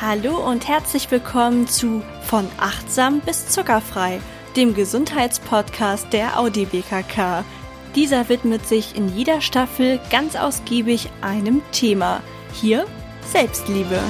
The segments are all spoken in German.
Hallo und herzlich willkommen zu Von achtsam bis zuckerfrei, dem Gesundheitspodcast der Audi BKK. Dieser widmet sich in jeder Staffel ganz ausgiebig einem Thema. Hier Selbstliebe.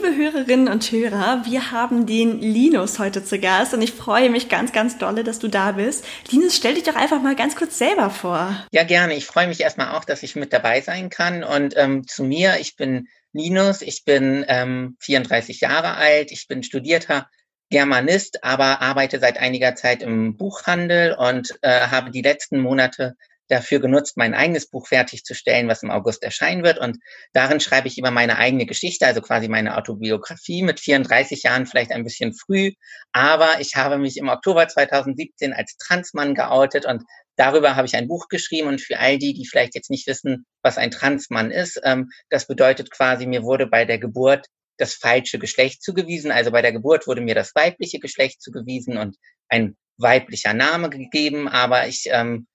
Liebe Hörerinnen und Hörer, wir haben den Linus heute zu Gast und ich freue mich ganz, ganz dolle, dass du da bist. Linus, stell dich doch einfach mal ganz kurz selber vor. Ja, gerne. Ich freue mich erstmal auch, dass ich mit dabei sein kann. Und ähm, zu mir, ich bin Linus, ich bin ähm, 34 Jahre alt, ich bin studierter Germanist, aber arbeite seit einiger Zeit im Buchhandel und äh, habe die letzten Monate dafür genutzt, mein eigenes Buch fertigzustellen, was im August erscheinen wird. Und darin schreibe ich über meine eigene Geschichte, also quasi meine Autobiografie mit 34 Jahren, vielleicht ein bisschen früh. Aber ich habe mich im Oktober 2017 als Transmann geoutet und darüber habe ich ein Buch geschrieben. Und für all die, die vielleicht jetzt nicht wissen, was ein Transmann ist, ähm, das bedeutet quasi, mir wurde bei der Geburt das falsche Geschlecht zugewiesen. Also bei der Geburt wurde mir das weibliche Geschlecht zugewiesen und ein weiblicher Name gegeben, aber ich ähm,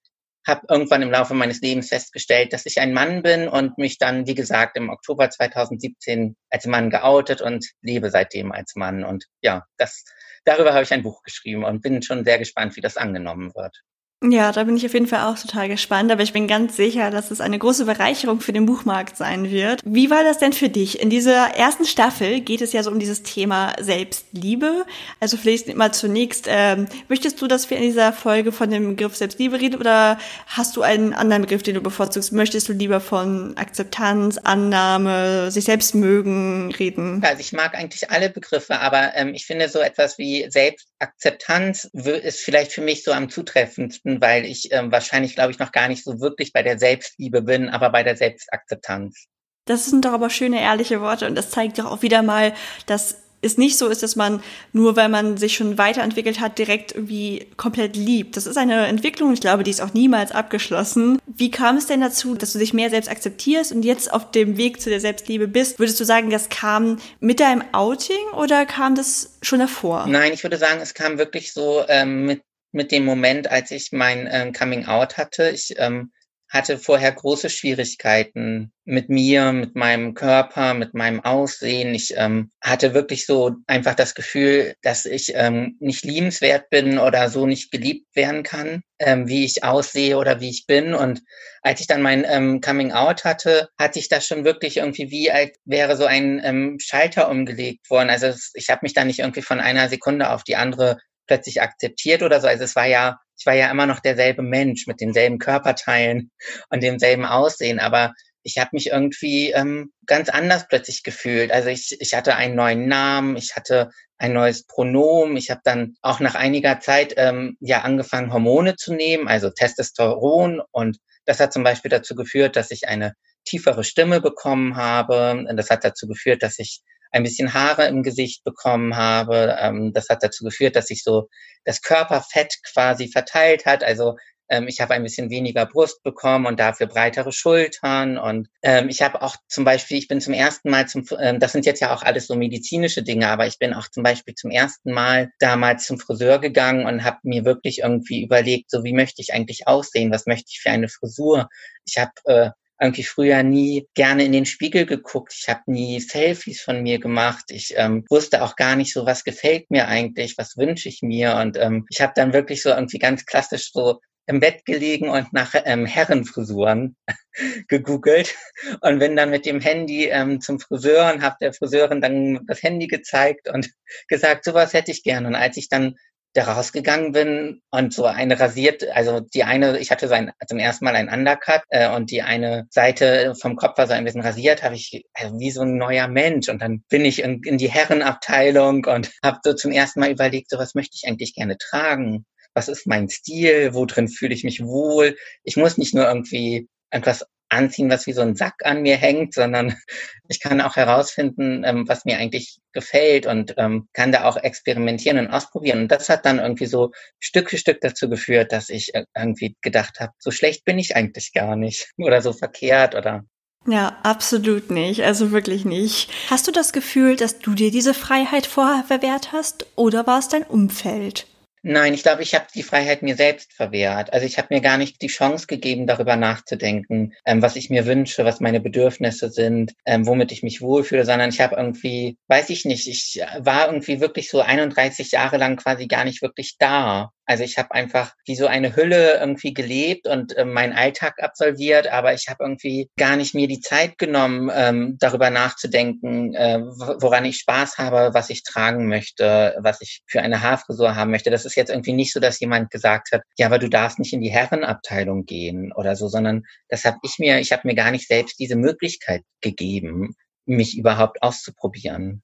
habe irgendwann im Laufe meines Lebens festgestellt, dass ich ein Mann bin und mich dann, wie gesagt, im Oktober 2017 als Mann geoutet und lebe seitdem als Mann. Und ja, das, darüber habe ich ein Buch geschrieben und bin schon sehr gespannt, wie das angenommen wird. Ja, da bin ich auf jeden Fall auch total gespannt, aber ich bin ganz sicher, dass es eine große Bereicherung für den Buchmarkt sein wird. Wie war das denn für dich? In dieser ersten Staffel geht es ja so um dieses Thema Selbstliebe. Also vielleicht mal zunächst, ähm, möchtest du, dass wir in dieser Folge von dem Begriff Selbstliebe reden oder hast du einen anderen Begriff, den du bevorzugst? Möchtest du lieber von Akzeptanz, Annahme, sich selbst mögen reden? Also ich mag eigentlich alle Begriffe, aber ähm, ich finde so etwas wie Selbstakzeptanz ist vielleicht für mich so am zutreffendsten weil ich ähm, wahrscheinlich, glaube ich, noch gar nicht so wirklich bei der Selbstliebe bin, aber bei der Selbstakzeptanz. Das sind doch aber schöne, ehrliche Worte und das zeigt doch auch wieder mal, dass es nicht so ist, dass man nur, weil man sich schon weiterentwickelt hat, direkt irgendwie komplett liebt. Das ist eine Entwicklung, ich glaube, die ist auch niemals abgeschlossen. Wie kam es denn dazu, dass du dich mehr selbst akzeptierst und jetzt auf dem Weg zu der Selbstliebe bist? Würdest du sagen, das kam mit deinem Outing oder kam das schon davor? Nein, ich würde sagen, es kam wirklich so ähm, mit mit dem Moment, als ich mein ähm, Coming Out hatte. Ich ähm, hatte vorher große Schwierigkeiten mit mir, mit meinem Körper, mit meinem Aussehen. Ich ähm, hatte wirklich so einfach das Gefühl, dass ich ähm, nicht liebenswert bin oder so nicht geliebt werden kann, ähm, wie ich aussehe oder wie ich bin. Und als ich dann mein ähm, Coming Out hatte, hatte ich das schon wirklich irgendwie wie, als wäre so ein ähm, Schalter umgelegt worden. Also ich habe mich da nicht irgendwie von einer Sekunde auf die andere plötzlich akzeptiert oder so. Also es war ja, ich war ja immer noch derselbe Mensch mit denselben Körperteilen und demselben Aussehen, aber ich habe mich irgendwie ähm, ganz anders plötzlich gefühlt. Also ich, ich hatte einen neuen Namen, ich hatte ein neues Pronomen. Ich habe dann auch nach einiger Zeit ähm, ja angefangen, Hormone zu nehmen, also Testosteron. Und das hat zum Beispiel dazu geführt, dass ich eine tiefere Stimme bekommen habe. Das hat dazu geführt, dass ich ein bisschen Haare im Gesicht bekommen habe. Ähm, das hat dazu geführt, dass sich so das Körperfett quasi verteilt hat. Also ähm, ich habe ein bisschen weniger Brust bekommen und dafür breitere Schultern. Und ähm, ich habe auch zum Beispiel, ich bin zum ersten Mal zum, ähm, das sind jetzt ja auch alles so medizinische Dinge, aber ich bin auch zum Beispiel zum ersten Mal damals zum Friseur gegangen und habe mir wirklich irgendwie überlegt, so wie möchte ich eigentlich aussehen, was möchte ich für eine Frisur. Ich habe äh, irgendwie früher nie gerne in den Spiegel geguckt. Ich habe nie Selfies von mir gemacht. Ich ähm, wusste auch gar nicht so, was gefällt mir eigentlich, was wünsche ich mir. Und ähm, ich habe dann wirklich so irgendwie ganz klassisch so im Bett gelegen und nach ähm, Herrenfrisuren gegoogelt und bin dann mit dem Handy ähm, zum Friseur und habe der Friseurin dann das Handy gezeigt und gesagt, sowas hätte ich gerne. Und als ich dann da rausgegangen bin und so eine rasiert, also die eine, ich hatte so ein, zum ersten Mal ein Undercut äh, und die eine Seite vom Kopf war so ein bisschen rasiert, habe ich also wie so ein neuer Mensch und dann bin ich in, in die Herrenabteilung und habe so zum ersten Mal überlegt, so was möchte ich eigentlich gerne tragen? Was ist mein Stil? Wo drin fühle ich mich wohl? Ich muss nicht nur irgendwie etwas anziehen, was wie so ein Sack an mir hängt, sondern ich kann auch herausfinden, ähm, was mir eigentlich gefällt und ähm, kann da auch experimentieren und ausprobieren. Und das hat dann irgendwie so Stück für Stück dazu geführt, dass ich äh, irgendwie gedacht habe, so schlecht bin ich eigentlich gar nicht oder so verkehrt oder ja, absolut nicht. Also wirklich nicht. Hast du das Gefühl, dass du dir diese Freiheit vorher verwehrt hast oder war es dein Umfeld? Nein, ich glaube, ich habe die Freiheit mir selbst verwehrt. Also ich habe mir gar nicht die Chance gegeben, darüber nachzudenken, ähm, was ich mir wünsche, was meine Bedürfnisse sind, ähm, womit ich mich wohlfühle, sondern ich habe irgendwie, weiß ich nicht, ich war irgendwie wirklich so 31 Jahre lang quasi gar nicht wirklich da. Also ich habe einfach wie so eine Hülle irgendwie gelebt und äh, meinen Alltag absolviert, aber ich habe irgendwie gar nicht mir die Zeit genommen, ähm, darüber nachzudenken, äh, woran ich Spaß habe, was ich tragen möchte, was ich für eine Haarfrisur haben möchte. Das ist jetzt irgendwie nicht so, dass jemand gesagt hat, ja, aber du darfst nicht in die Herrenabteilung gehen oder so, sondern das habe ich mir, ich habe mir gar nicht selbst diese Möglichkeit gegeben, mich überhaupt auszuprobieren.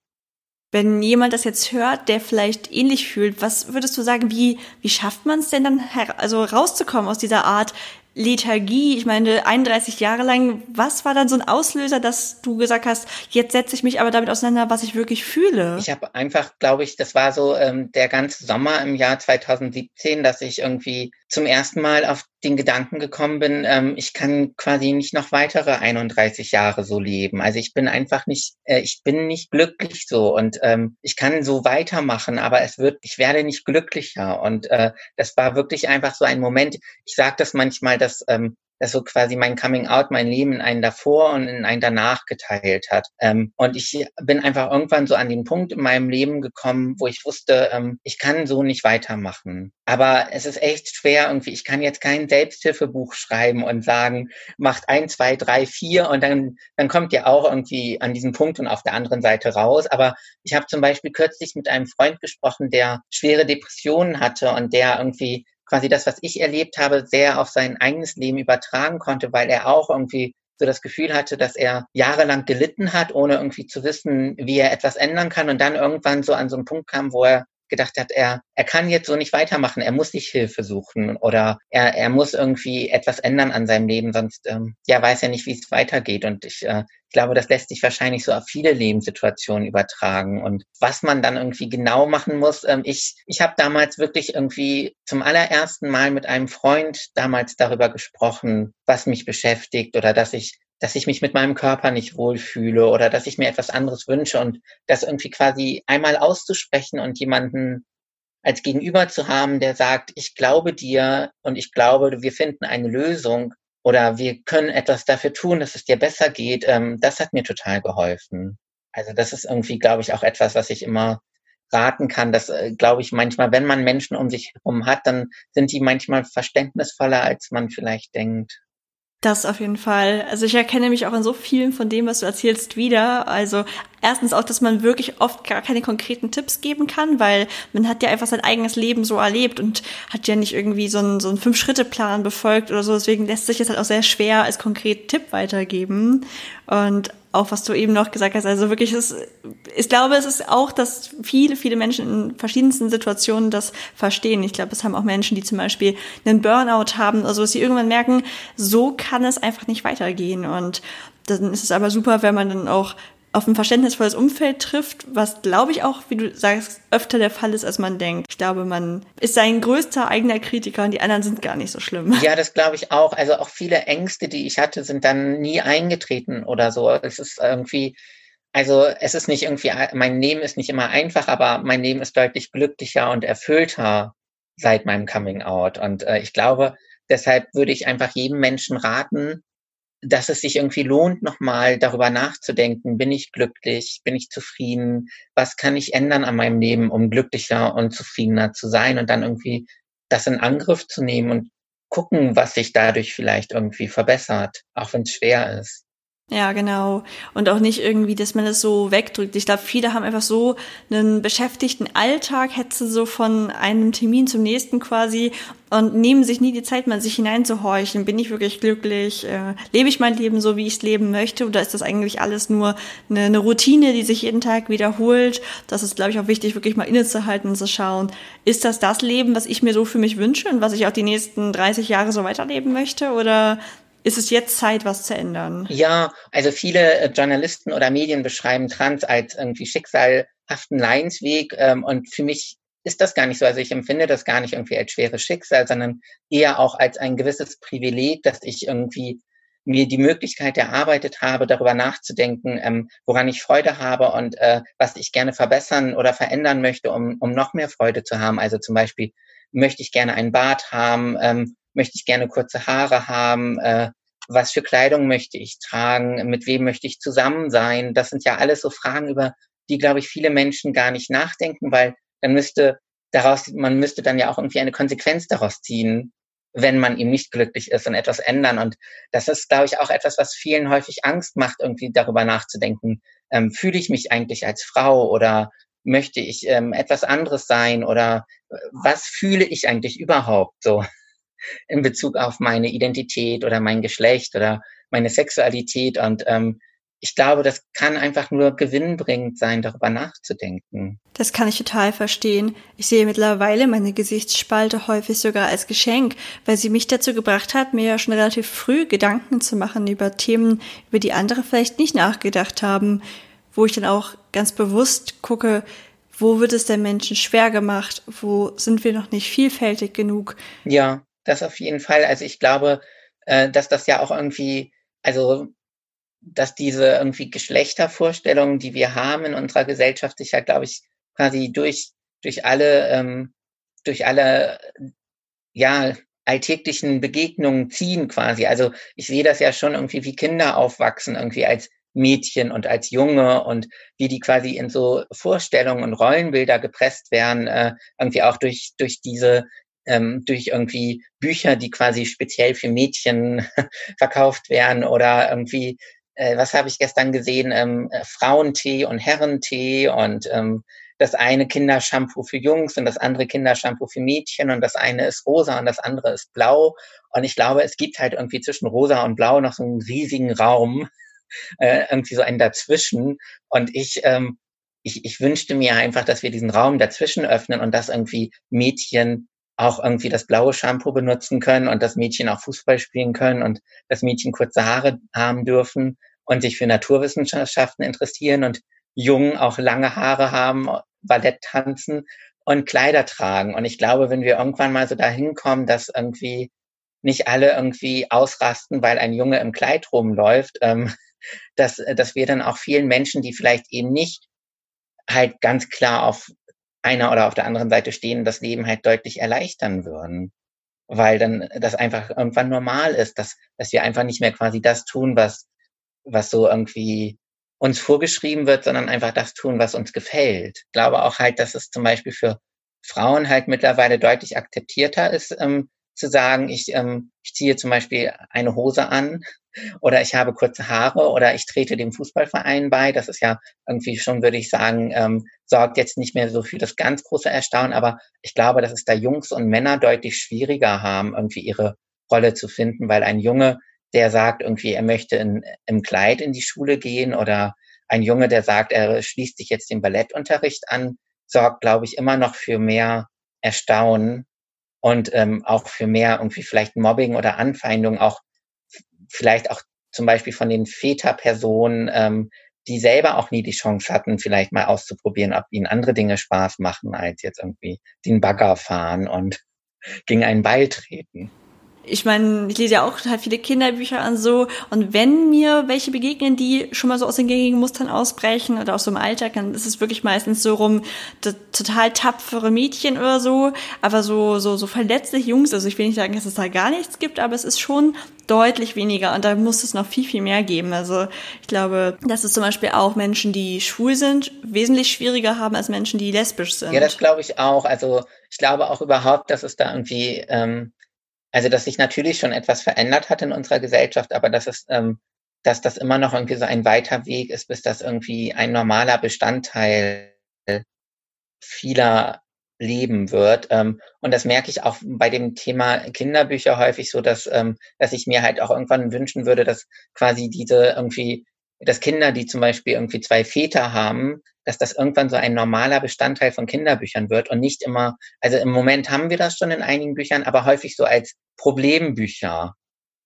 Wenn jemand das jetzt hört, der vielleicht ähnlich fühlt, was würdest du sagen, wie, wie schafft man es denn dann, also rauszukommen aus dieser Art Lethargie? Ich meine, 31 Jahre lang, was war dann so ein Auslöser, dass du gesagt hast, jetzt setze ich mich aber damit auseinander, was ich wirklich fühle? Ich habe einfach, glaube ich, das war so ähm, der ganze Sommer im Jahr 2017, dass ich irgendwie zum ersten Mal auf den Gedanken gekommen bin, ähm, ich kann quasi nicht noch weitere 31 Jahre so leben. Also ich bin einfach nicht, äh, ich bin nicht glücklich so und ähm, ich kann so weitermachen, aber es wird, ich werde nicht glücklicher. Und äh, das war wirklich einfach so ein Moment. Ich sage das manchmal, dass ähm, dass so quasi mein Coming Out mein Leben in einen davor und in einen danach geteilt hat. Ähm, und ich bin einfach irgendwann so an den Punkt in meinem Leben gekommen, wo ich wusste, ähm, ich kann so nicht weitermachen. Aber es ist echt schwer irgendwie. Ich kann jetzt kein Selbsthilfebuch schreiben und sagen, macht ein, zwei, drei, vier und dann, dann kommt ihr auch irgendwie an diesen Punkt und auf der anderen Seite raus. Aber ich habe zum Beispiel kürzlich mit einem Freund gesprochen, der schwere Depressionen hatte und der irgendwie quasi das, was ich erlebt habe, sehr auf sein eigenes Leben übertragen konnte, weil er auch irgendwie so das Gefühl hatte, dass er jahrelang gelitten hat, ohne irgendwie zu wissen, wie er etwas ändern kann und dann irgendwann so an so einen Punkt kam, wo er gedacht hat, er, er kann jetzt so nicht weitermachen, er muss sich Hilfe suchen oder er, er muss irgendwie etwas ändern an seinem Leben, sonst ähm, ja weiß er nicht, wie es weitergeht. Und ich, äh, ich glaube, das lässt sich wahrscheinlich so auf viele Lebenssituationen übertragen. Und was man dann irgendwie genau machen muss, ähm, ich, ich habe damals wirklich irgendwie zum allerersten Mal mit einem Freund damals darüber gesprochen, was mich beschäftigt oder dass ich dass ich mich mit meinem Körper nicht wohlfühle oder dass ich mir etwas anderes wünsche und das irgendwie quasi einmal auszusprechen und jemanden als Gegenüber zu haben, der sagt, ich glaube dir und ich glaube, wir finden eine Lösung oder wir können etwas dafür tun, dass es dir besser geht, ähm, das hat mir total geholfen. Also das ist irgendwie, glaube ich, auch etwas, was ich immer raten kann, dass, äh, glaube ich, manchmal, wenn man Menschen um sich herum hat, dann sind die manchmal verständnisvoller, als man vielleicht denkt. Das auf jeden Fall. Also ich erkenne mich auch in so vielen von dem, was du erzählst, wieder. Also erstens auch, dass man wirklich oft gar keine konkreten Tipps geben kann, weil man hat ja einfach sein eigenes Leben so erlebt und hat ja nicht irgendwie so einen, so einen Fünf-Schritte-Plan befolgt oder so. Deswegen lässt sich das halt auch sehr schwer als konkreten Tipp weitergeben. Und auch was du eben noch gesagt hast, also wirklich, ist, ich glaube, es ist auch, dass viele, viele Menschen in verschiedensten Situationen das verstehen. Ich glaube, es haben auch Menschen, die zum Beispiel einen Burnout haben, also dass sie irgendwann merken, so kann es einfach nicht weitergehen. Und dann ist es aber super, wenn man dann auch auf ein verständnisvolles Umfeld trifft, was glaube ich auch, wie du sagst, öfter der Fall ist, als man denkt. Ich glaube, man ist sein größter eigener Kritiker und die anderen sind gar nicht so schlimm. Ja, das glaube ich auch. Also auch viele Ängste, die ich hatte, sind dann nie eingetreten oder so. Es ist irgendwie, also es ist nicht irgendwie, mein Leben ist nicht immer einfach, aber mein Leben ist deutlich glücklicher und erfüllter seit meinem Coming Out. Und äh, ich glaube, deshalb würde ich einfach jedem Menschen raten, dass es sich irgendwie lohnt, nochmal darüber nachzudenken, bin ich glücklich, bin ich zufrieden, was kann ich ändern an meinem Leben, um glücklicher und zufriedener zu sein und dann irgendwie das in Angriff zu nehmen und gucken, was sich dadurch vielleicht irgendwie verbessert, auch wenn es schwer ist. Ja, genau. Und auch nicht irgendwie, dass man das so wegdrückt. Ich glaube, viele haben einfach so einen beschäftigten Alltag, hetze so von einem Termin zum nächsten quasi und nehmen sich nie die Zeit, mal sich hineinzuhorchen. Bin ich wirklich glücklich? Äh, lebe ich mein Leben so, wie ich es leben möchte? Oder ist das eigentlich alles nur eine, eine Routine, die sich jeden Tag wiederholt? Das ist, glaube ich, auch wichtig, wirklich mal innezuhalten und zu schauen, ist das das Leben, was ich mir so für mich wünsche und was ich auch die nächsten 30 Jahre so weiterleben möchte? Oder ist es jetzt Zeit, was zu ändern? Ja, also viele äh, Journalisten oder Medien beschreiben Trans als irgendwie schicksalhaften Leidensweg ähm, und für mich ist das gar nicht so. Also ich empfinde das gar nicht irgendwie als schweres Schicksal, sondern eher auch als ein gewisses Privileg, dass ich irgendwie mir die Möglichkeit erarbeitet habe, darüber nachzudenken, ähm, woran ich Freude habe und äh, was ich gerne verbessern oder verändern möchte, um, um noch mehr Freude zu haben. Also zum Beispiel möchte ich gerne einen Bart haben, ähm, möchte ich gerne kurze Haare haben, äh, was für Kleidung möchte ich tragen, mit wem möchte ich zusammen sein. Das sind ja alles so Fragen, über die, glaube ich, viele Menschen gar nicht nachdenken, weil dann müsste daraus, man müsste dann ja auch irgendwie eine Konsequenz daraus ziehen, wenn man ihm nicht glücklich ist und etwas ändern. Und das ist, glaube ich, auch etwas, was vielen häufig Angst macht, irgendwie darüber nachzudenken. Ähm, fühle ich mich eigentlich als Frau oder möchte ich ähm, etwas anderes sein oder äh, was fühle ich eigentlich überhaupt so in Bezug auf meine Identität oder mein Geschlecht oder meine Sexualität und ähm, ich glaube, das kann einfach nur gewinnbringend sein, darüber nachzudenken. Das kann ich total verstehen. Ich sehe mittlerweile meine Gesichtsspalte häufig sogar als Geschenk, weil sie mich dazu gebracht hat, mir ja schon relativ früh Gedanken zu machen über Themen, über die andere vielleicht nicht nachgedacht haben, wo ich dann auch ganz bewusst gucke, wo wird es den Menschen schwer gemacht, wo sind wir noch nicht vielfältig genug. Ja, das auf jeden Fall. Also ich glaube, äh, dass das ja auch irgendwie, also dass diese irgendwie Geschlechtervorstellungen, die wir haben in unserer Gesellschaft, sich ja, glaube ich, quasi durch, durch alle, ähm, durch alle, ja, alltäglichen Begegnungen ziehen quasi. Also ich sehe das ja schon irgendwie, wie Kinder aufwachsen, irgendwie als Mädchen und als Junge und wie die quasi in so Vorstellungen und Rollenbilder gepresst werden, äh, irgendwie auch durch, durch diese ähm, durch irgendwie Bücher, die quasi speziell für Mädchen verkauft werden oder irgendwie äh, was habe ich gestern gesehen, ähm, äh, Frauentee und Herrentee und ähm, das eine Kindershampoo für Jungs und das andere Kindershampoo für Mädchen und das eine ist rosa und das andere ist blau. Und ich glaube, es gibt halt irgendwie zwischen rosa und blau noch so einen riesigen Raum, äh, irgendwie so einen dazwischen. Und ich, ähm, ich, ich wünschte mir einfach, dass wir diesen Raum dazwischen öffnen und dass irgendwie Mädchen auch irgendwie das blaue Shampoo benutzen können und das Mädchen auch Fußball spielen können und das Mädchen kurze Haare haben dürfen und sich für Naturwissenschaften interessieren und Jungen auch lange Haare haben, Ballett tanzen und Kleider tragen. Und ich glaube, wenn wir irgendwann mal so dahin kommen, dass irgendwie nicht alle irgendwie ausrasten, weil ein Junge im Kleid rumläuft, ähm, dass, dass wir dann auch vielen Menschen, die vielleicht eben nicht halt ganz klar auf einer oder auf der anderen Seite stehen, das Leben halt deutlich erleichtern würden. Weil dann das einfach irgendwann normal ist, dass, dass wir einfach nicht mehr quasi das tun, was, was so irgendwie uns vorgeschrieben wird, sondern einfach das tun, was uns gefällt. Ich glaube auch halt, dass es zum Beispiel für Frauen halt mittlerweile deutlich akzeptierter ist, ähm, zu sagen, ich, ähm, ich ziehe zum Beispiel eine Hose an oder ich habe kurze Haare oder ich trete dem Fußballverein bei. Das ist ja irgendwie schon, würde ich sagen, ähm, sorgt jetzt nicht mehr so für das ganz große Erstaunen, aber ich glaube, dass es da Jungs und Männer deutlich schwieriger haben, irgendwie ihre Rolle zu finden, weil ein Junge, der sagt irgendwie, er möchte in, im Kleid in die Schule gehen oder ein Junge, der sagt, er schließt sich jetzt den Ballettunterricht an, sorgt, glaube ich, immer noch für mehr Erstaunen und ähm, auch für mehr irgendwie vielleicht Mobbing oder Anfeindung, auch vielleicht auch zum Beispiel von den Väterpersonen, ähm, die selber auch nie die Chance hatten, vielleicht mal auszuprobieren, ob ihnen andere Dinge Spaß machen, als jetzt irgendwie den Bagger fahren und gegen einen Ball treten ich meine, ich lese ja auch total viele Kinderbücher an so. Und wenn mir welche begegnen, die schon mal so aus den gängigen Mustern ausbrechen oder aus so im Alltag, dann ist es wirklich meistens so rum, total tapfere Mädchen oder so. Aber so, so, so verletzliche Jungs, also ich will nicht sagen, dass es da gar nichts gibt, aber es ist schon deutlich weniger und da muss es noch viel, viel mehr geben. Also ich glaube, dass es zum Beispiel auch Menschen, die schwul sind, wesentlich schwieriger haben als Menschen, die lesbisch sind. Ja, das glaube ich auch. Also ich glaube auch überhaupt, dass es da irgendwie ähm, also dass sich natürlich schon etwas verändert hat in unserer Gesellschaft, aber dass es, ähm, dass das immer noch irgendwie so ein weiter Weg ist, bis das irgendwie ein normaler Bestandteil vieler Leben wird. Ähm, und das merke ich auch bei dem Thema Kinderbücher häufig so, dass, ähm, dass ich mir halt auch irgendwann wünschen würde, dass quasi diese irgendwie, dass Kinder, die zum Beispiel irgendwie zwei Väter haben, dass das irgendwann so ein normaler Bestandteil von Kinderbüchern wird und nicht immer, also im Moment haben wir das schon in einigen Büchern, aber häufig so als Problembücher.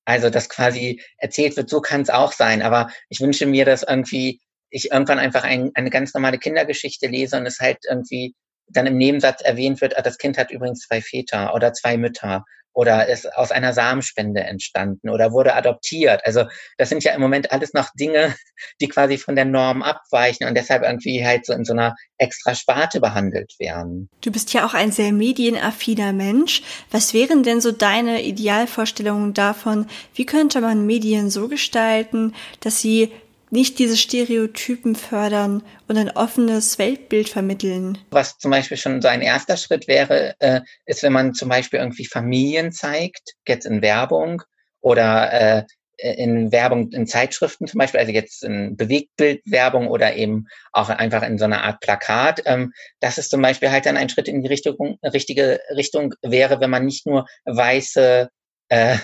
Also, dass quasi erzählt wird, so kann es auch sein. Aber ich wünsche mir, dass irgendwie ich irgendwann einfach ein, eine ganz normale Kindergeschichte lese und es halt irgendwie dann im Nebensatz erwähnt wird, ah, das Kind hat übrigens zwei Väter oder zwei Mütter oder ist aus einer Samenspende entstanden oder wurde adoptiert. Also das sind ja im Moment alles noch Dinge, die quasi von der Norm abweichen und deshalb irgendwie halt so in so einer extra Sparte behandelt werden. Du bist ja auch ein sehr medienaffiner Mensch. Was wären denn so deine Idealvorstellungen davon, wie könnte man Medien so gestalten, dass sie nicht diese Stereotypen fördern und ein offenes Weltbild vermitteln. Was zum Beispiel schon so ein erster Schritt wäre, äh, ist, wenn man zum Beispiel irgendwie Familien zeigt, jetzt in Werbung oder äh, in Werbung in Zeitschriften zum Beispiel, also jetzt in Bewegtbildwerbung oder eben auch einfach in so einer Art Plakat, ähm, dass es zum Beispiel halt dann ein Schritt in die Richtung, richtige Richtung wäre, wenn man nicht nur weiße äh,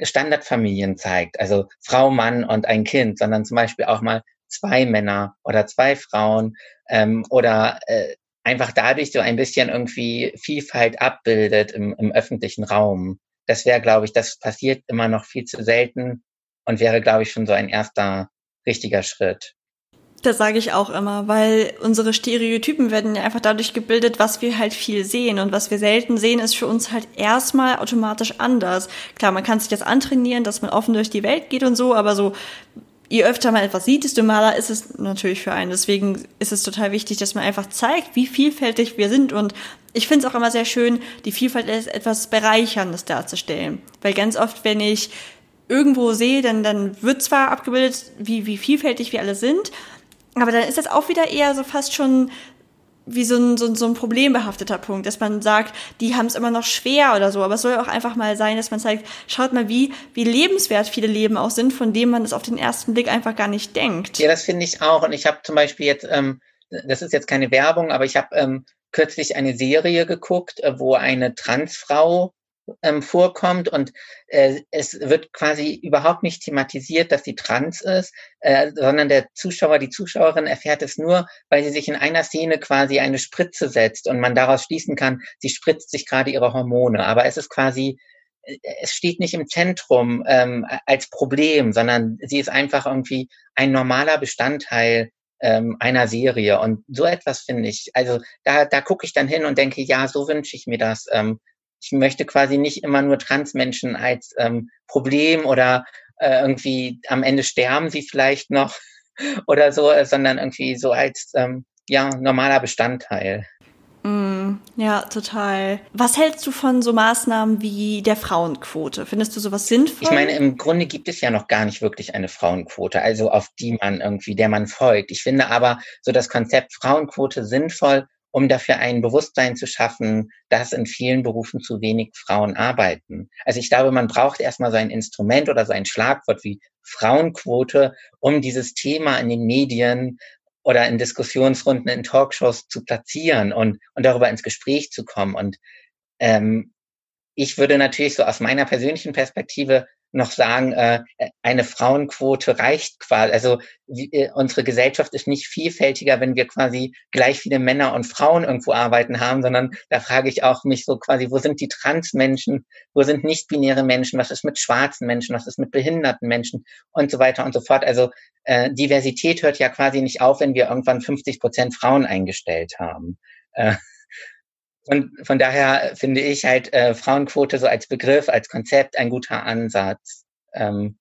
Standardfamilien zeigt, also Frau, Mann und ein Kind, sondern zum Beispiel auch mal zwei Männer oder zwei Frauen ähm, oder äh, einfach dadurch so ein bisschen irgendwie Vielfalt abbildet im, im öffentlichen Raum. Das wäre, glaube ich, das passiert immer noch viel zu selten und wäre, glaube ich, schon so ein erster richtiger Schritt. Das sage ich auch immer, weil unsere Stereotypen werden ja einfach dadurch gebildet, was wir halt viel sehen. Und was wir selten sehen, ist für uns halt erstmal automatisch anders. Klar, man kann sich das antrainieren, dass man offen durch die Welt geht und so, aber so, je öfter man etwas sieht, desto maler ist es natürlich für einen. Deswegen ist es total wichtig, dass man einfach zeigt, wie vielfältig wir sind. Und ich finde es auch immer sehr schön, die Vielfalt als etwas Bereicherndes darzustellen. Weil ganz oft, wenn ich irgendwo sehe, dann, dann wird zwar abgebildet, wie, wie vielfältig wir alle sind, aber dann ist das auch wieder eher so fast schon wie so ein, so, so ein problembehafteter Punkt, dass man sagt, die haben es immer noch schwer oder so. Aber es soll auch einfach mal sein, dass man zeigt, schaut mal, wie, wie lebenswert viele Leben auch sind, von denen man es auf den ersten Blick einfach gar nicht denkt. Ja, das finde ich auch. Und ich habe zum Beispiel jetzt, ähm, das ist jetzt keine Werbung, aber ich habe ähm, kürzlich eine Serie geguckt, äh, wo eine Transfrau ähm, vorkommt und äh, es wird quasi überhaupt nicht thematisiert, dass sie trans ist, äh, sondern der Zuschauer, die Zuschauerin erfährt es nur, weil sie sich in einer Szene quasi eine Spritze setzt und man daraus schließen kann, sie spritzt sich gerade ihre Hormone. Aber es ist quasi äh, es steht nicht im Zentrum ähm, als Problem, sondern sie ist einfach irgendwie ein normaler Bestandteil ähm, einer Serie. Und so etwas finde ich, also da, da gucke ich dann hin und denke, ja, so wünsche ich mir das. Ähm, ich möchte quasi nicht immer nur Transmenschen als ähm, Problem oder äh, irgendwie am Ende sterben sie vielleicht noch oder so, äh, sondern irgendwie so als ähm, ja normaler Bestandteil. Mm, ja, total. Was hältst du von so Maßnahmen wie der Frauenquote? Findest du sowas sinnvoll? Ich meine, im Grunde gibt es ja noch gar nicht wirklich eine Frauenquote, also auf die man irgendwie, der man folgt. Ich finde aber so das Konzept Frauenquote sinnvoll, um dafür ein Bewusstsein zu schaffen, dass in vielen Berufen zu wenig Frauen arbeiten. Also ich glaube, man braucht erstmal so ein Instrument oder so ein Schlagwort wie Frauenquote, um dieses Thema in den Medien oder in Diskussionsrunden, in Talkshows zu platzieren und, und darüber ins Gespräch zu kommen. Und ähm, ich würde natürlich so aus meiner persönlichen Perspektive noch sagen, äh, eine Frauenquote reicht quasi. Also äh, unsere Gesellschaft ist nicht vielfältiger, wenn wir quasi gleich viele Männer und Frauen irgendwo arbeiten haben, sondern da frage ich auch mich so quasi, wo sind die Transmenschen, wo sind nicht-binäre Menschen, was ist mit schwarzen Menschen, was ist mit behinderten Menschen und so weiter und so fort. Also äh, Diversität hört ja quasi nicht auf, wenn wir irgendwann 50 Prozent Frauen eingestellt haben. Äh, und von daher finde ich halt äh, Frauenquote so als Begriff, als Konzept ein guter Ansatz, ähm,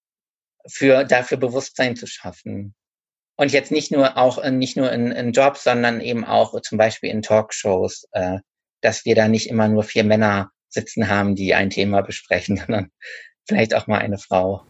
für dafür Bewusstsein zu schaffen. Und jetzt nicht nur auch äh, nicht nur in, in Jobs, sondern eben auch zum Beispiel in Talkshows, äh, dass wir da nicht immer nur vier Männer sitzen haben, die ein Thema besprechen, sondern vielleicht auch mal eine Frau.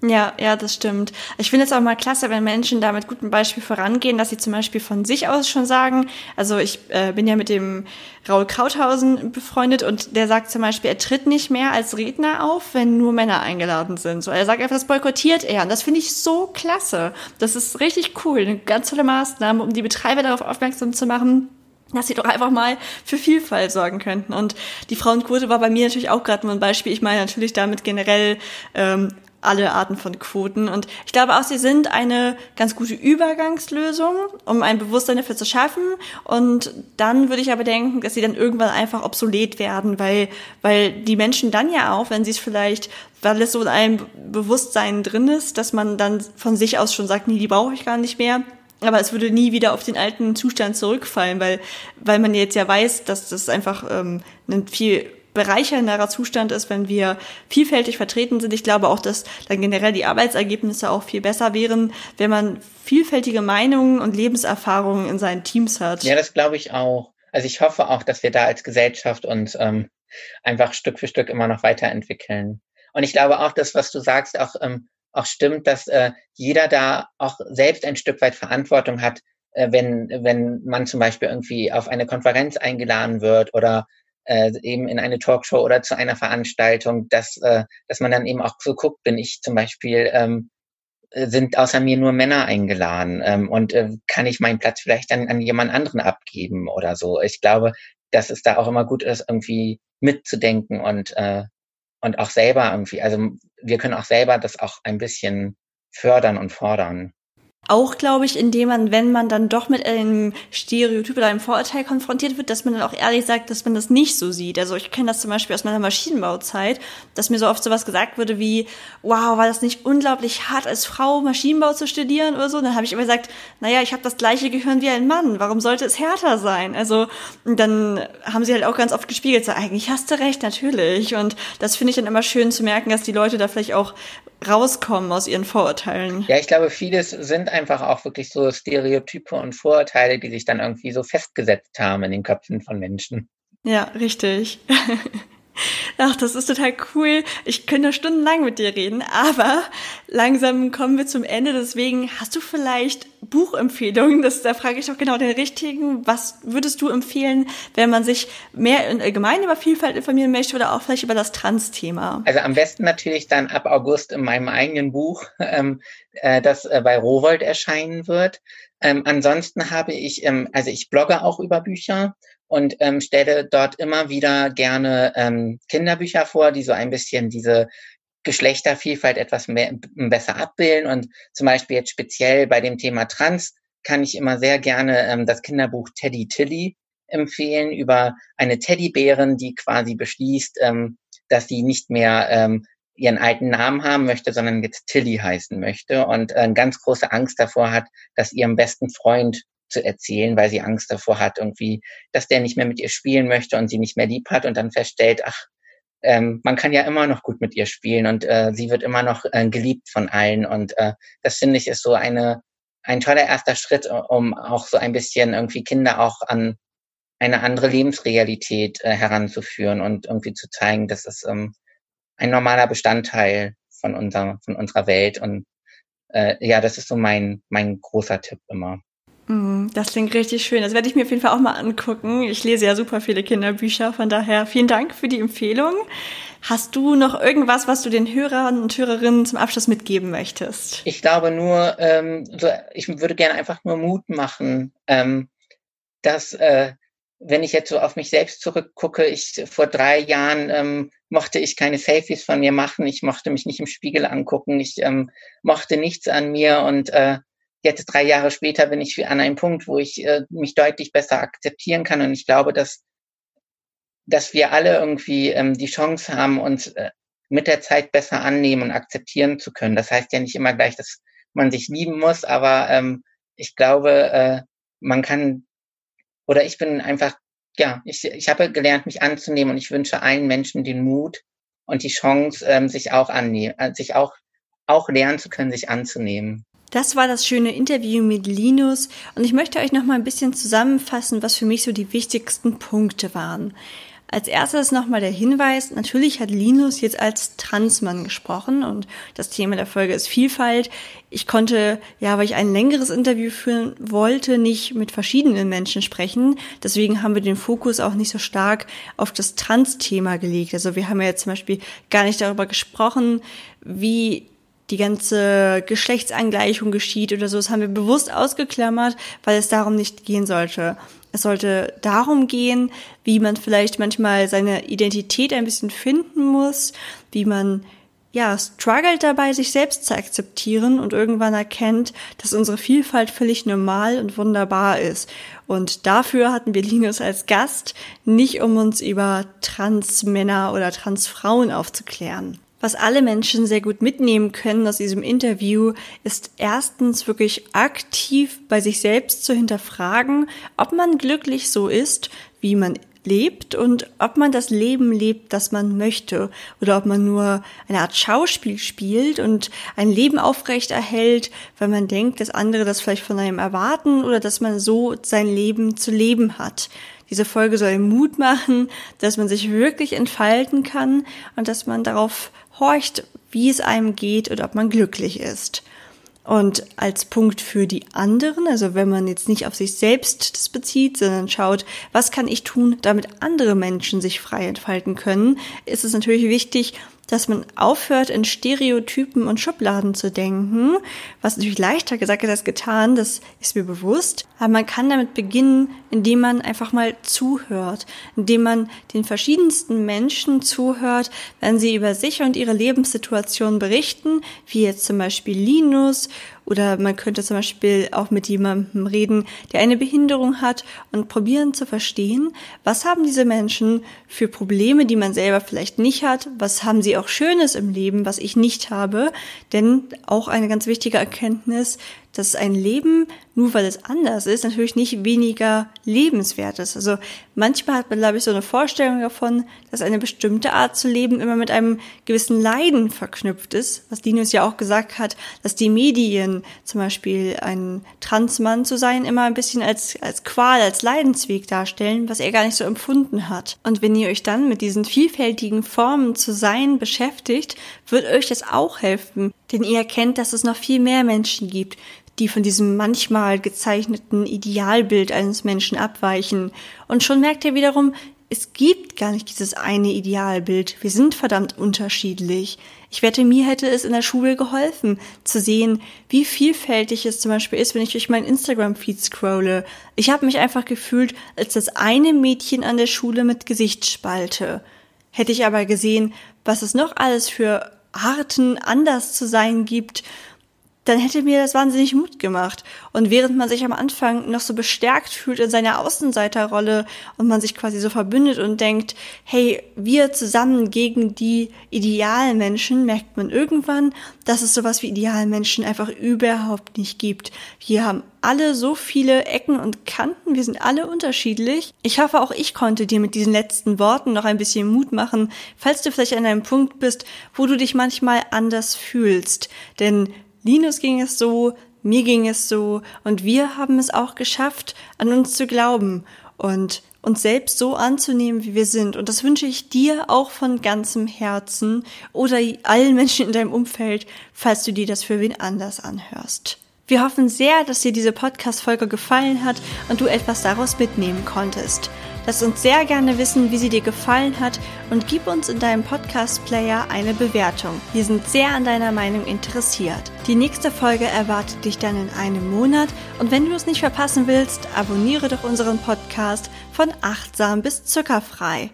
Ja, ja, das stimmt. Ich finde es auch mal klasse, wenn Menschen da mit gutem Beispiel vorangehen, dass sie zum Beispiel von sich aus schon sagen, also ich äh, bin ja mit dem Raul Krauthausen befreundet und der sagt zum Beispiel, er tritt nicht mehr als Redner auf, wenn nur Männer eingeladen sind. So, er sagt einfach, das boykottiert er. Und das finde ich so klasse. Das ist richtig cool. Eine ganz tolle Maßnahme, um die Betreiber darauf aufmerksam zu machen, dass sie doch einfach mal für Vielfalt sorgen könnten. Und die Frauenquote war bei mir natürlich auch gerade nur ein Beispiel. Ich meine natürlich damit generell ähm, alle Arten von Quoten. Und ich glaube auch, sie sind eine ganz gute Übergangslösung, um ein Bewusstsein dafür zu schaffen. Und dann würde ich aber denken, dass sie dann irgendwann einfach obsolet werden, weil, weil die Menschen dann ja auch, wenn sie es vielleicht, weil es so in einem Bewusstsein drin ist, dass man dann von sich aus schon sagt, nee, die brauche ich gar nicht mehr. Aber es würde nie wieder auf den alten Zustand zurückfallen, weil, weil man jetzt ja weiß, dass das einfach ähm, ein viel bereichernderer Zustand ist, wenn wir vielfältig vertreten sind. Ich glaube auch, dass dann generell die Arbeitsergebnisse auch viel besser wären, wenn man vielfältige Meinungen und Lebenserfahrungen in seinen Teams hat. Ja, das glaube ich auch. Also ich hoffe auch, dass wir da als Gesellschaft uns ähm, einfach Stück für Stück immer noch weiterentwickeln. Und ich glaube auch, dass was du sagst, auch ähm, auch stimmt, dass äh, jeder da auch selbst ein Stück weit Verantwortung hat, äh, wenn, wenn man zum Beispiel irgendwie auf eine Konferenz eingeladen wird oder äh, eben in eine Talkshow oder zu einer Veranstaltung, dass, äh, dass man dann eben auch so guckt, bin ich zum Beispiel, ähm, sind außer mir nur Männer eingeladen ähm, und äh, kann ich meinen Platz vielleicht dann an jemand anderen abgeben oder so. Ich glaube, dass es da auch immer gut ist, irgendwie mitzudenken und, äh, und auch selber irgendwie, also wir können auch selber das auch ein bisschen fördern und fordern. Auch, glaube ich, indem man, wenn man dann doch mit einem Stereotyp oder einem Vorurteil konfrontiert wird, dass man dann auch ehrlich sagt, dass man das nicht so sieht. Also ich kenne das zum Beispiel aus meiner Maschinenbauzeit, dass mir so oft sowas gesagt wurde wie, wow, war das nicht unglaublich hart, als Frau Maschinenbau zu studieren oder so? Und dann habe ich immer gesagt, naja, ich habe das gleiche Gehirn wie ein Mann, warum sollte es härter sein? Also dann haben sie halt auch ganz oft gespiegelt, so eigentlich hast du recht, natürlich. Und das finde ich dann immer schön zu merken, dass die Leute da vielleicht auch rauskommen aus ihren Vorurteilen. Ja, ich glaube, vieles sind einfach auch wirklich so Stereotype und Vorurteile, die sich dann irgendwie so festgesetzt haben in den Köpfen von Menschen. Ja, richtig. Ach, das ist total cool. Ich könnte stundenlang mit dir reden, aber langsam kommen wir zum Ende. Deswegen hast du vielleicht Buchempfehlungen? Das, da frage ich doch genau den richtigen. Was würdest du empfehlen, wenn man sich mehr allgemein über Vielfalt informieren möchte oder auch vielleicht über das Trans-Thema? Also am besten natürlich dann ab August in meinem eigenen Buch, ähm, äh, das äh, bei Rowold erscheinen wird. Ähm, ansonsten habe ich, ähm, also ich blogge auch über Bücher und ähm, stelle dort immer wieder gerne ähm, Kinderbücher vor, die so ein bisschen diese Geschlechtervielfalt etwas mehr, besser abbilden. Und zum Beispiel jetzt speziell bei dem Thema Trans kann ich immer sehr gerne ähm, das Kinderbuch Teddy Tilly empfehlen über eine Teddybärin, die quasi beschließt, ähm, dass sie nicht mehr ähm, ihren alten Namen haben möchte, sondern jetzt Tilly heißen möchte und äh, ganz große Angst davor hat, dass ihrem besten Freund zu erzählen, weil sie Angst davor hat, irgendwie, dass der nicht mehr mit ihr spielen möchte und sie nicht mehr lieb hat und dann feststellt, ach, ähm, man kann ja immer noch gut mit ihr spielen und äh, sie wird immer noch äh, geliebt von allen. Und äh, das finde ich ist so eine ein toller erster Schritt, um auch so ein bisschen irgendwie Kinder auch an eine andere Lebensrealität äh, heranzuführen und irgendwie zu zeigen, dass es ähm, ein normaler Bestandteil von unserer von unserer Welt und äh, ja, das ist so mein mein großer Tipp immer. Mm, das klingt richtig schön. Das werde ich mir auf jeden Fall auch mal angucken. Ich lese ja super viele Kinderbücher, von daher vielen Dank für die Empfehlung. Hast du noch irgendwas, was du den Hörern und Hörerinnen zum Abschluss mitgeben möchtest? Ich glaube nur, ähm, so, ich würde gerne einfach nur Mut machen, ähm, dass äh, wenn ich jetzt so auf mich selbst zurückgucke, ich vor drei Jahren ähm, mochte ich keine Selfies von mir machen, ich mochte mich nicht im Spiegel angucken, ich ähm, mochte nichts an mir und äh, jetzt drei Jahre später bin ich an einem Punkt, wo ich äh, mich deutlich besser akzeptieren kann. Und ich glaube, dass, dass wir alle irgendwie ähm, die Chance haben, uns äh, mit der Zeit besser annehmen und akzeptieren zu können. Das heißt ja nicht immer gleich, dass man sich lieben muss, aber ähm, ich glaube, äh, man kann, oder ich bin einfach, ja, ich, ich habe gelernt, mich anzunehmen und ich wünsche allen Menschen den Mut und die Chance, ähm, sich auch annehmen, äh, sich auch, auch lernen zu können, sich anzunehmen. Das war das schöne Interview mit Linus und ich möchte euch noch mal ein bisschen zusammenfassen, was für mich so die wichtigsten Punkte waren. Als erstes nochmal der Hinweis, natürlich hat Linus jetzt als Transmann gesprochen und das Thema der Folge ist Vielfalt. Ich konnte, ja, weil ich ein längeres Interview führen wollte, nicht mit verschiedenen Menschen sprechen. Deswegen haben wir den Fokus auch nicht so stark auf das Trans-Thema gelegt. Also wir haben ja jetzt zum Beispiel gar nicht darüber gesprochen, wie die ganze Geschlechtsangleichung geschieht oder so. Das haben wir bewusst ausgeklammert, weil es darum nicht gehen sollte. Es sollte darum gehen, wie man vielleicht manchmal seine Identität ein bisschen finden muss, wie man ja, struggelt dabei, sich selbst zu akzeptieren und irgendwann erkennt, dass unsere Vielfalt völlig normal und wunderbar ist. Und dafür hatten wir Linus als Gast, nicht um uns über Transmänner oder Transfrauen aufzuklären. Was alle Menschen sehr gut mitnehmen können aus diesem Interview, ist erstens wirklich aktiv bei sich selbst zu hinterfragen, ob man glücklich so ist, wie man lebt und ob man das Leben lebt, das man möchte oder ob man nur eine Art Schauspiel spielt und ein Leben aufrecht erhält, weil man denkt, dass andere das vielleicht von einem erwarten oder dass man so sein Leben zu leben hat. Diese Folge soll Mut machen, dass man sich wirklich entfalten kann und dass man darauf horcht, wie es einem geht oder ob man glücklich ist. Und als Punkt für die anderen, also wenn man jetzt nicht auf sich selbst das bezieht, sondern schaut, was kann ich tun, damit andere Menschen sich frei entfalten können, ist es natürlich wichtig, dass man aufhört, in Stereotypen und Schubladen zu denken, was natürlich leichter gesagt ist als getan, das ist mir bewusst. Aber man kann damit beginnen, indem man einfach mal zuhört, indem man den verschiedensten Menschen zuhört, wenn sie über sich und ihre Lebenssituation berichten, wie jetzt zum Beispiel Linus oder man könnte zum Beispiel auch mit jemandem reden, der eine Behinderung hat und probieren zu verstehen, was haben diese Menschen für Probleme, die man selber vielleicht nicht hat, was haben sie auch Schönes im Leben, was ich nicht habe. Denn auch eine ganz wichtige Erkenntnis, dass ein Leben, nur weil es anders ist, natürlich nicht weniger lebenswert ist. Also manchmal hat man, glaube ich, so eine Vorstellung davon, dass eine bestimmte Art zu leben immer mit einem gewissen Leiden verknüpft ist, was Linus ja auch gesagt hat, dass die Medien zum Beispiel ein Transmann zu sein immer ein bisschen als, als Qual, als Leidensweg darstellen, was er gar nicht so empfunden hat. Und wenn ihr euch dann mit diesen vielfältigen Formen zu sein beschäftigt, wird euch das auch helfen, denn ihr erkennt, dass es noch viel mehr Menschen gibt, die von diesem manchmal gezeichneten Idealbild eines Menschen abweichen. Und schon merkt ihr wiederum, es gibt gar nicht dieses eine Idealbild. Wir sind verdammt unterschiedlich. Ich wette, mir hätte es in der Schule geholfen, zu sehen, wie vielfältig es zum Beispiel ist, wenn ich durch meinen Instagram-Feed scrolle. Ich habe mich einfach gefühlt als das eine Mädchen an der Schule mit Gesichtsspalte. Hätte ich aber gesehen, was es noch alles für Arten anders zu sein gibt dann hätte mir das wahnsinnig Mut gemacht. Und während man sich am Anfang noch so bestärkt fühlt in seiner Außenseiterrolle und man sich quasi so verbündet und denkt, hey, wir zusammen gegen die idealen Menschen, merkt man irgendwann, dass es sowas wie idealen Menschen einfach überhaupt nicht gibt. Wir haben alle so viele Ecken und Kanten, wir sind alle unterschiedlich. Ich hoffe, auch ich konnte dir mit diesen letzten Worten noch ein bisschen Mut machen, falls du vielleicht an einem Punkt bist, wo du dich manchmal anders fühlst. Denn Linus ging es so, mir ging es so und wir haben es auch geschafft, an uns zu glauben und uns selbst so anzunehmen, wie wir sind. Und das wünsche ich dir auch von ganzem Herzen oder allen Menschen in deinem Umfeld, falls du dir das für wen anders anhörst. Wir hoffen sehr, dass dir diese Podcast-Folge gefallen hat und du etwas daraus mitnehmen konntest. Lass uns sehr gerne wissen, wie sie dir gefallen hat und gib uns in deinem Podcast-Player eine Bewertung. Wir sind sehr an deiner Meinung interessiert. Die nächste Folge erwartet dich dann in einem Monat und wenn du es nicht verpassen willst, abonniere doch unseren Podcast von achtsam bis zuckerfrei.